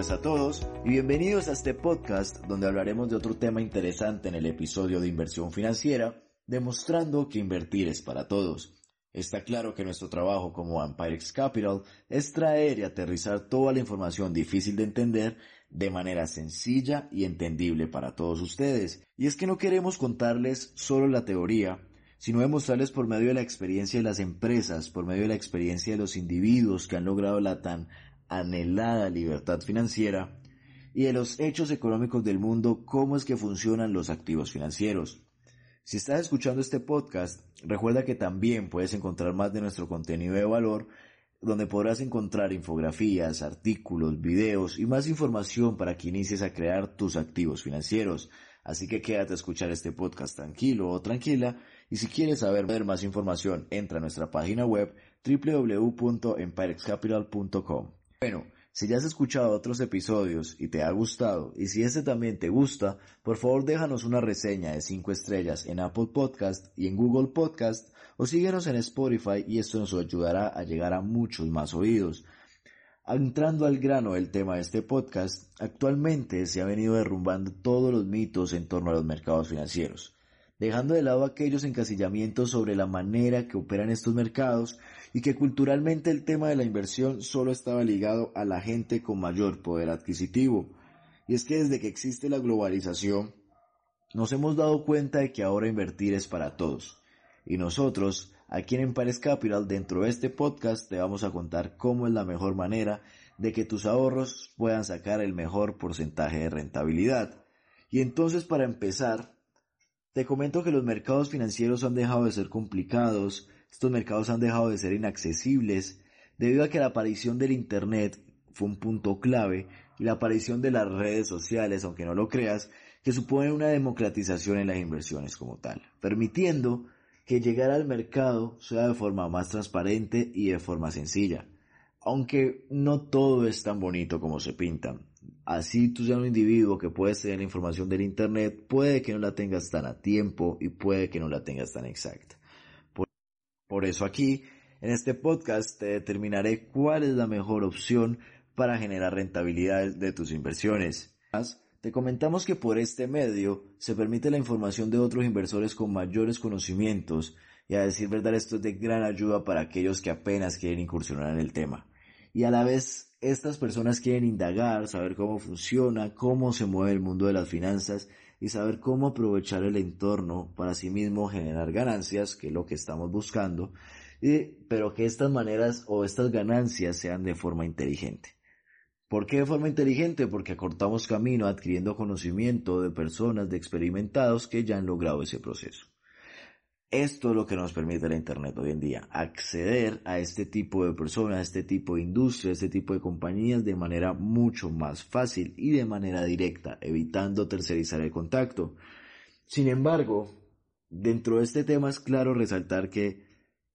días a todos y bienvenidos a este podcast donde hablaremos de otro tema interesante en el episodio de inversión financiera, demostrando que invertir es para todos. Está claro que nuestro trabajo como Empirex Capital es traer y aterrizar toda la información difícil de entender de manera sencilla y entendible para todos ustedes. Y es que no queremos contarles solo la teoría, sino demostrarles por medio de la experiencia de las empresas, por medio de la experiencia de los individuos que han logrado la tan anhelada libertad financiera y de los hechos económicos del mundo, cómo es que funcionan los activos financieros. Si estás escuchando este podcast, recuerda que también puedes encontrar más de nuestro contenido de valor, donde podrás encontrar infografías, artículos, videos y más información para que inicies a crear tus activos financieros. Así que quédate a escuchar este podcast tranquilo o tranquila y si quieres saber más información entra a nuestra página web www.empirexcapital.com. Bueno, si ya has escuchado otros episodios y te ha gustado, y si este también te gusta, por favor déjanos una reseña de 5 estrellas en Apple Podcast y en Google Podcast, o síguenos en Spotify y esto nos ayudará a llegar a muchos más oídos. Entrando al grano del tema de este podcast, actualmente se ha venido derrumbando todos los mitos en torno a los mercados financieros, dejando de lado aquellos encasillamientos sobre la manera que operan estos mercados y que culturalmente el tema de la inversión solo estaba ligado a la gente con mayor poder adquisitivo. Y es que desde que existe la globalización, nos hemos dado cuenta de que ahora invertir es para todos. Y nosotros, aquí en Empires Capital, dentro de este podcast, te vamos a contar cómo es la mejor manera de que tus ahorros puedan sacar el mejor porcentaje de rentabilidad. Y entonces, para empezar, te comento que los mercados financieros han dejado de ser complicados, estos mercados han dejado de ser inaccesibles debido a que la aparición del Internet fue un punto clave y la aparición de las redes sociales, aunque no lo creas, que supone una democratización en las inversiones como tal, permitiendo que llegar al mercado sea de forma más transparente y de forma sencilla. Aunque no todo es tan bonito como se pinta. Así tú seas un individuo que puedes tener la información del Internet, puede que no la tengas tan a tiempo y puede que no la tengas tan exacta. Por eso aquí, en este podcast, te determinaré cuál es la mejor opción para generar rentabilidad de tus inversiones. Te comentamos que por este medio se permite la información de otros inversores con mayores conocimientos y a decir verdad esto es de gran ayuda para aquellos que apenas quieren incursionar en el tema. Y a la vez estas personas quieren indagar, saber cómo funciona, cómo se mueve el mundo de las finanzas y saber cómo aprovechar el entorno para sí mismo generar ganancias, que es lo que estamos buscando, pero que estas maneras o estas ganancias sean de forma inteligente. ¿Por qué de forma inteligente? Porque acortamos camino adquiriendo conocimiento de personas, de experimentados que ya han logrado ese proceso. Esto es lo que nos permite la Internet hoy en día, acceder a este tipo de personas, a este tipo de industria, a este tipo de compañías de manera mucho más fácil y de manera directa, evitando tercerizar el contacto. Sin embargo, dentro de este tema es claro resaltar que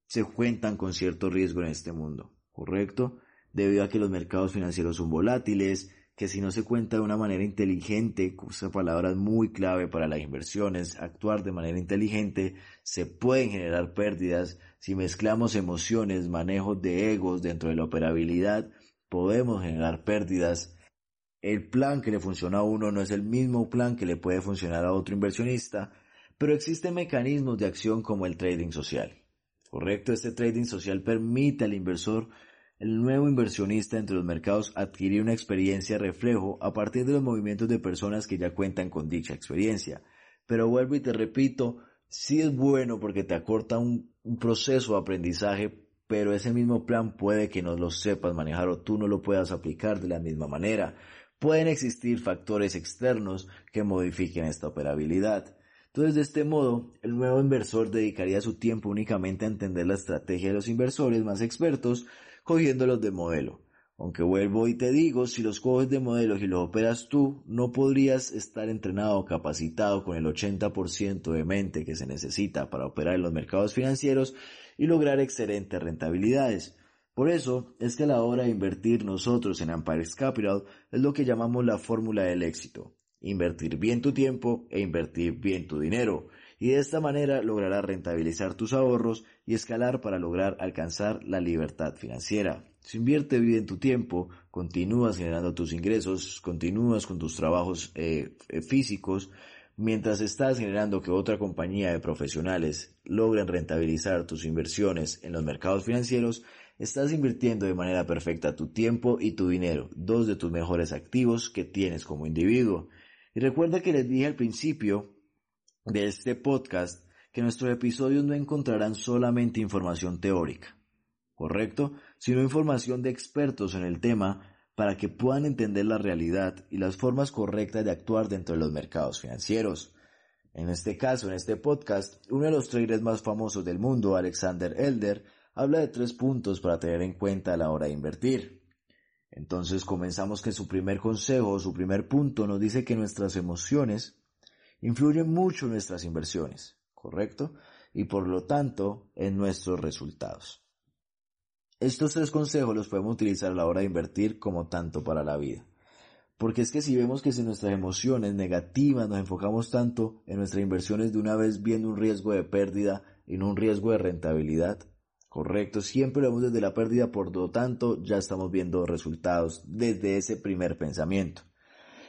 se cuentan con cierto riesgo en este mundo, ¿correcto? Debido a que los mercados financieros son volátiles, que si no se cuenta de una manera inteligente, esa palabra es muy clave para las inversiones, actuar de manera inteligente, se pueden generar pérdidas. Si mezclamos emociones, manejos de egos dentro de la operabilidad, podemos generar pérdidas. El plan que le funciona a uno no es el mismo plan que le puede funcionar a otro inversionista, pero existen mecanismos de acción como el trading social. Correcto, este trading social permite al inversor el nuevo inversionista entre los mercados adquirir una experiencia reflejo a partir de los movimientos de personas que ya cuentan con dicha experiencia. Pero vuelvo y te repito, sí es bueno porque te acorta un, un proceso de aprendizaje, pero ese mismo plan puede que no lo sepas manejar o tú no lo puedas aplicar de la misma manera. Pueden existir factores externos que modifiquen esta operabilidad. Entonces, de este modo, el nuevo inversor dedicaría su tiempo únicamente a entender la estrategia de los inversores más expertos, cogiéndolos de modelo. Aunque vuelvo y te digo, si los coges de modelo y los operas tú, no podrías estar entrenado o capacitado con el 80% de mente que se necesita para operar en los mercados financieros y lograr excelentes rentabilidades. Por eso es que a la hora de invertir nosotros en Empires Capital es lo que llamamos la fórmula del éxito. Invertir bien tu tiempo e invertir bien tu dinero. Y de esta manera lograrás rentabilizar tus ahorros y escalar para lograr alcanzar la libertad financiera. Si invierte bien tu tiempo, continúas generando tus ingresos, continúas con tus trabajos eh, eh, físicos, mientras estás generando que otra compañía de profesionales logren rentabilizar tus inversiones en los mercados financieros, estás invirtiendo de manera perfecta tu tiempo y tu dinero, dos de tus mejores activos que tienes como individuo. Y recuerda que les dije al principio de este podcast que nuestros episodios no encontrarán solamente información teórica, ¿correcto? Sino información de expertos en el tema para que puedan entender la realidad y las formas correctas de actuar dentro de los mercados financieros. En este caso, en este podcast, uno de los traders más famosos del mundo, Alexander Elder, habla de tres puntos para tener en cuenta a la hora de invertir. Entonces comenzamos que su primer consejo, su primer punto nos dice que nuestras emociones influyen mucho en nuestras inversiones, ¿correcto? Y por lo tanto en nuestros resultados. Estos tres consejos los podemos utilizar a la hora de invertir como tanto para la vida. Porque es que si vemos que si nuestras emociones negativas nos enfocamos tanto en nuestras inversiones de una vez viendo un riesgo de pérdida y no un riesgo de rentabilidad, correcto, siempre lo vemos desde la pérdida, por lo tanto ya estamos viendo resultados desde ese primer pensamiento.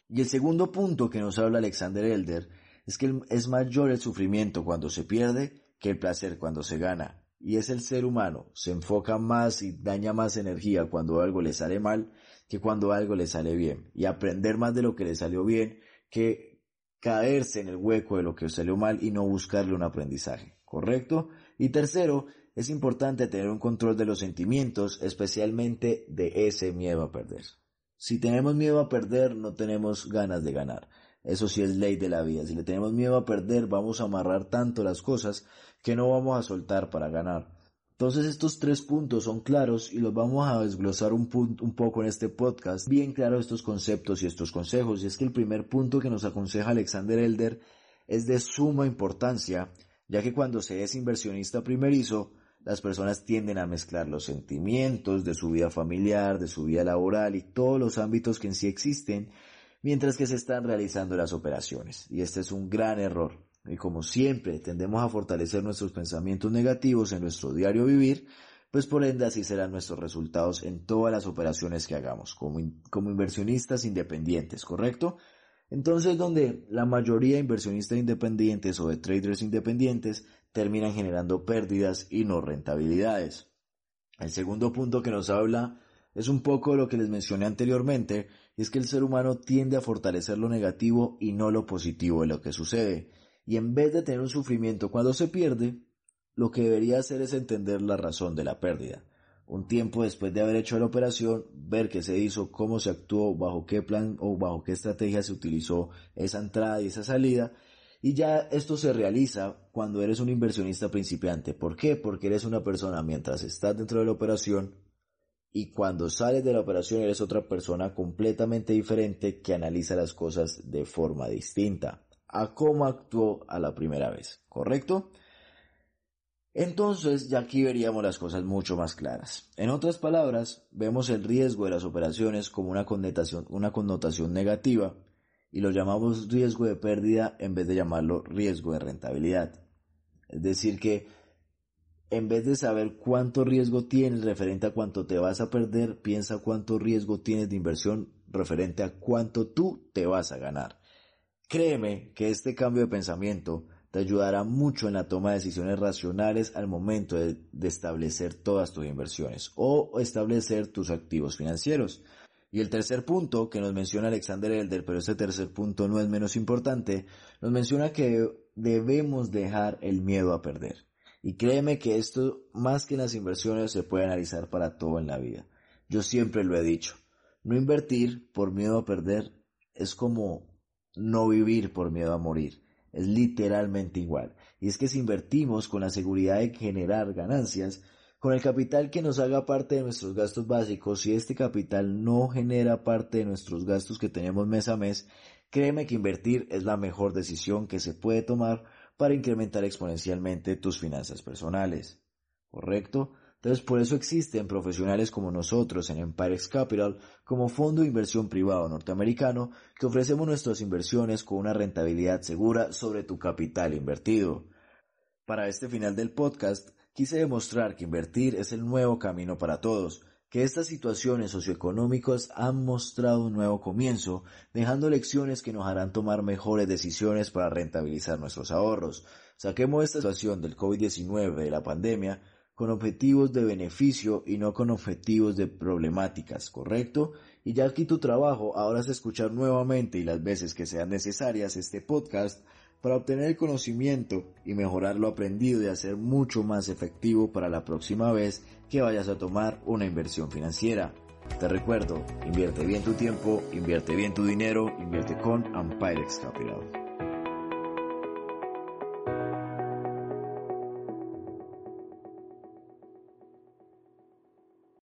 Y el segundo punto que nos habla Alexander Elder es que es mayor el sufrimiento cuando se pierde que el placer cuando se gana. Y es el ser humano, se enfoca más y daña más energía cuando algo le sale mal que cuando algo le sale bien. Y aprender más de lo que le salió bien que caerse en el hueco de lo que salió mal y no buscarle un aprendizaje. ¿Correcto? Y tercero, es importante tener un control de los sentimientos, especialmente de ese miedo a perder. Si tenemos miedo a perder, no tenemos ganas de ganar. Eso sí es ley de la vida. Si le tenemos miedo a perder, vamos a amarrar tanto las cosas que no vamos a soltar para ganar. Entonces estos tres puntos son claros y los vamos a desglosar un, un poco en este podcast. Bien claro estos conceptos y estos consejos. Y es que el primer punto que nos aconseja Alexander Elder es de suma importancia, ya que cuando se es inversionista primerizo, las personas tienden a mezclar los sentimientos de su vida familiar, de su vida laboral y todos los ámbitos que en sí existen mientras que se están realizando las operaciones. Y este es un gran error. Y como siempre tendemos a fortalecer nuestros pensamientos negativos en nuestro diario vivir, pues por ende así serán nuestros resultados en todas las operaciones que hagamos como, como inversionistas independientes, ¿correcto? Entonces, donde la mayoría de inversionistas independientes o de traders independientes terminan generando pérdidas y no rentabilidades. El segundo punto que nos habla es un poco lo que les mencioné anteriormente, y es que el ser humano tiende a fortalecer lo negativo y no lo positivo de lo que sucede. Y en vez de tener un sufrimiento cuando se pierde, lo que debería hacer es entender la razón de la pérdida un tiempo después de haber hecho la operación, ver qué se hizo, cómo se actuó, bajo qué plan o bajo qué estrategia se utilizó esa entrada y esa salida. Y ya esto se realiza cuando eres un inversionista principiante. ¿Por qué? Porque eres una persona mientras estás dentro de la operación y cuando sales de la operación eres otra persona completamente diferente que analiza las cosas de forma distinta a cómo actuó a la primera vez. ¿Correcto? Entonces ya aquí veríamos las cosas mucho más claras. En otras palabras, vemos el riesgo de las operaciones como una connotación, una connotación negativa y lo llamamos riesgo de pérdida en vez de llamarlo riesgo de rentabilidad. Es decir que en vez de saber cuánto riesgo tienes referente a cuánto te vas a perder, piensa cuánto riesgo tienes de inversión referente a cuánto tú te vas a ganar. Créeme que este cambio de pensamiento te ayudará mucho en la toma de decisiones racionales al momento de, establecer todas tus inversiones o establecer tus activos financieros. Y el tercer punto que nos menciona Alexander Elder, pero este tercer punto no es menos importante, nos menciona que debemos dejar el miedo a perder. Y créeme que esto, más que en las inversiones, se puede analizar para todo en la vida. Yo siempre lo he dicho. No invertir por miedo a perder es como no vivir por miedo a morir es literalmente igual. Y es que si invertimos con la seguridad de generar ganancias, con el capital que nos haga parte de nuestros gastos básicos, si este capital no genera parte de nuestros gastos que tenemos mes a mes, créeme que invertir es la mejor decisión que se puede tomar para incrementar exponencialmente tus finanzas personales. ¿Correcto? Entonces por eso existen profesionales como nosotros en Empirex Capital como fondo de inversión privado norteamericano que ofrecemos nuestras inversiones con una rentabilidad segura sobre tu capital invertido. Para este final del podcast quise demostrar que invertir es el nuevo camino para todos, que estas situaciones socioeconómicas han mostrado un nuevo comienzo, dejando lecciones que nos harán tomar mejores decisiones para rentabilizar nuestros ahorros. Saquemos esta situación del COVID-19, de la pandemia, con objetivos de beneficio y no con objetivos de problemáticas, ¿correcto? Y ya aquí tu trabajo ahora es escuchar nuevamente y las veces que sean necesarias este podcast para obtener el conocimiento y mejorar lo aprendido y hacer mucho más efectivo para la próxima vez que vayas a tomar una inversión financiera. Te recuerdo, invierte bien tu tiempo, invierte bien tu dinero, invierte con Ampirex Capital.